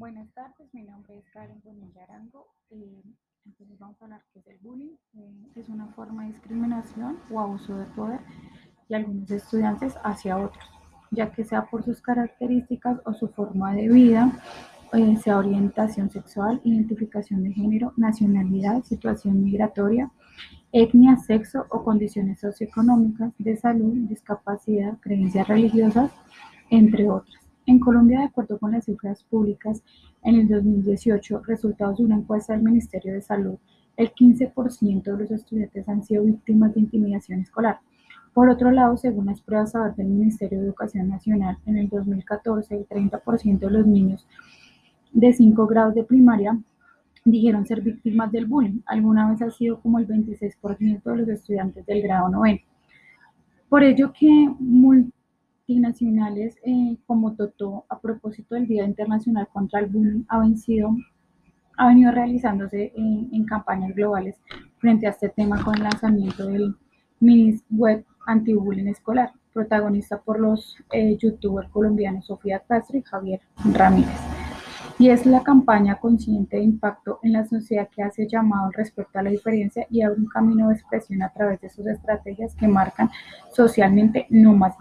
Buenas tardes, mi nombre es Karen Bonilla Arango. Eh, entonces vamos a hablar qué es el bullying. Eh, es una forma de discriminación o abuso de poder de algunos estudiantes hacia otros, ya que sea por sus características o su forma de vida, eh, sea orientación sexual, identificación de género, nacionalidad, situación migratoria, etnia, sexo o condiciones socioeconómicas, de salud, discapacidad, creencias religiosas, entre otras. En Colombia, de acuerdo con las cifras públicas, en el 2018, resultados de una encuesta del Ministerio de Salud, el 15% de los estudiantes han sido víctimas de intimidación escolar. Por otro lado, según las pruebas del Ministerio de Educación Nacional, en el 2014 el 30% de los niños de 5 grados de primaria dijeron ser víctimas del bullying. Alguna vez ha sido como el 26% de los estudiantes del grado 9. Por ello que multinacionales eh, como Toto, a propósito del Día Internacional contra el Bullying, ha, venido realizándose en, campañas globales frente a este tema con el lanzamiento del mini web anti-bullying escolar, protagonista por los eh, youtubers colombianos Sofía Castro y Javier Ramírez. Y es la campaña consciente de impacto en la sociedad que hace llamado al respeto a la diferencia y abre un camino de expresión a través de sus estrategias que marcan socialmente no más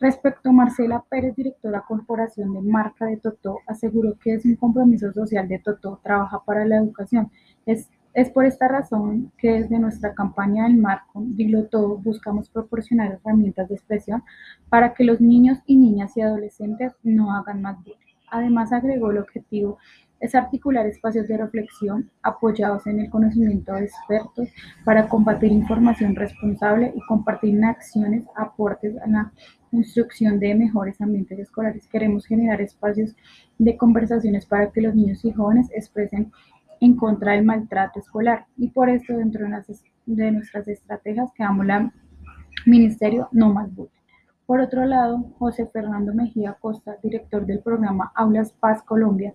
Respecto a Marcela Pérez, directora corporación de marca de Totó, aseguró que es un compromiso social de Totó, trabaja para la educación. Es, es por esta razón que desde nuestra campaña del marco Dilo Todo buscamos proporcionar herramientas de expresión para que los niños y niñas y adolescentes no hagan más bullying. Además, agregó el objetivo es articular espacios de reflexión apoyados en el conocimiento de expertos para compartir información responsable y compartir acciones aportes a la construcción de mejores ambientes escolares. Queremos generar espacios de conversaciones para que los niños y jóvenes expresen en contra del maltrato escolar y por esto dentro de, nuestras estrategias que damos la Ministerio No Más Bullying. Por otro lado, José Fernando Mejía Costa, director del programa Aulas Paz Colombia,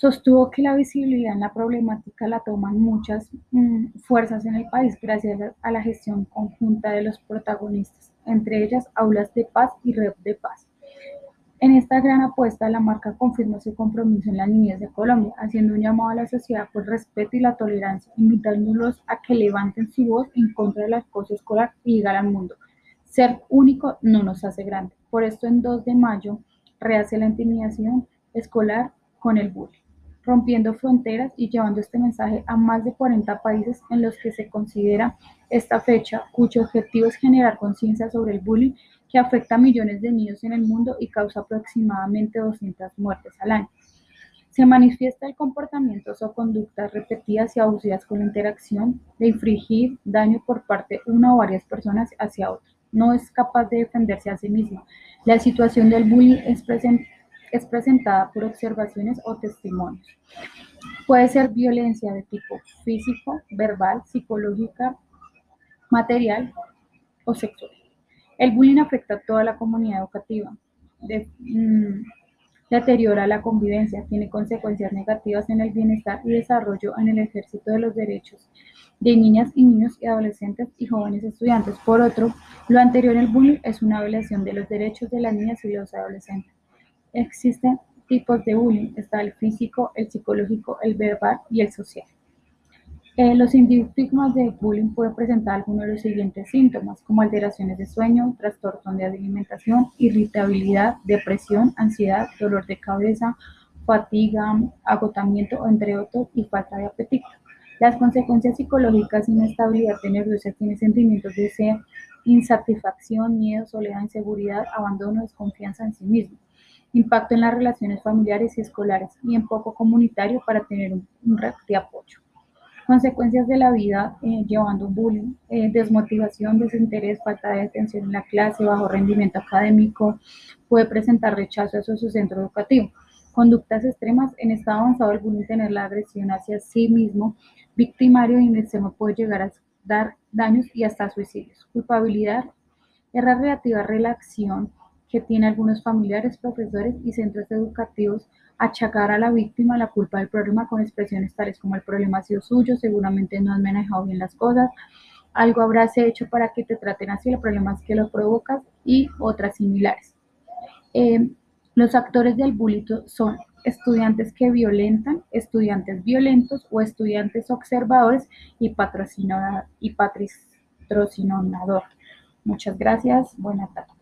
sostuvo que la visibilidad en la problemática la toman muchas mm, fuerzas en el país gracias a la gestión conjunta de los protagonistas, entre ellas Aulas de Paz y Red de Paz. En esta gran apuesta, la marca confirma su compromiso en la niñez de Colombia, haciendo un llamado a la sociedad por respeto y la tolerancia, invitándolos a que levanten su voz en contra del acoso escolar y digan al mundo ser único no nos hace grande. Por esto en 2 de mayo rehace la intimidación escolar con el bullying, rompiendo fronteras y llevando este mensaje a más de 40 países en los que se considera esta fecha, cuyo objetivo es generar conciencia sobre el bullying que afecta a millones de niños en el mundo y causa aproximadamente 200 muertes al año. Se manifiesta el comportamiento o conductas repetidas y abusivas con la interacción de infringir daño por parte de una o varias personas hacia otra no es capaz de defenderse a sí mismo. La situación del bullying es, es presentada por observaciones o testimonios. Puede ser violencia de tipo físico, verbal, psicológica, material o sexual. El bullying afecta a toda la comunidad educativa. Mm, deteriora la convivencia, tiene consecuencias negativas en el bienestar y desarrollo en el ejercicio de los derechos de niñas y niños y adolescentes y jóvenes estudiantes. Por otro, lo anterior el bullying es una violación de los derechos de las niñas y los adolescentes. Existen tipos de bullying, está el físico, el psicológico, el verbal y el social. Eh, los síntomas de bullying pueden presentar algunos de los siguientes síntomas, como alteraciones de sueño, trastorno de alimentación, irritabilidad, depresión, ansiedad, dolor de cabeza, fatiga, agotamiento, entre otros, y falta de apetito. Las consecuencias psicológicas, inestabilidad nerviosa, tiene sentimientos de insatisfacción, miedo, soledad, inseguridad, abandono, desconfianza en sí mismo impacto en las relaciones familiares y escolares y en poco comunitario para tener un, un red de apoyo. Consecuencias de la vida eh, llevando bullying, eh, desmotivación, desinterés, falta de atención en la clase, bajo rendimiento académico, puede presentar rechazo hacia su centro educativo. Conductas extremas, en estado avanzado el bullying tener la agresión hacia sí mismo, victimario y en extremo puede llegar a dar daños y hasta suicidios. Culpabilidad, erra relativa a relación que tiene algunos familiares, profesores y centros educativos achacar a la víctima la culpa del problema con expresiones tales como el problema ha sido suyo, seguramente no has manejado bien las cosas, algo habrás hecho para que te traten así, el problema es que lo provocas y otras similares. Eh, Los actores del bullying son estudiantes que violentan, estudiantes violentos o estudiantes observadores y patrocinador. Muchas gracias. Buenas tardes.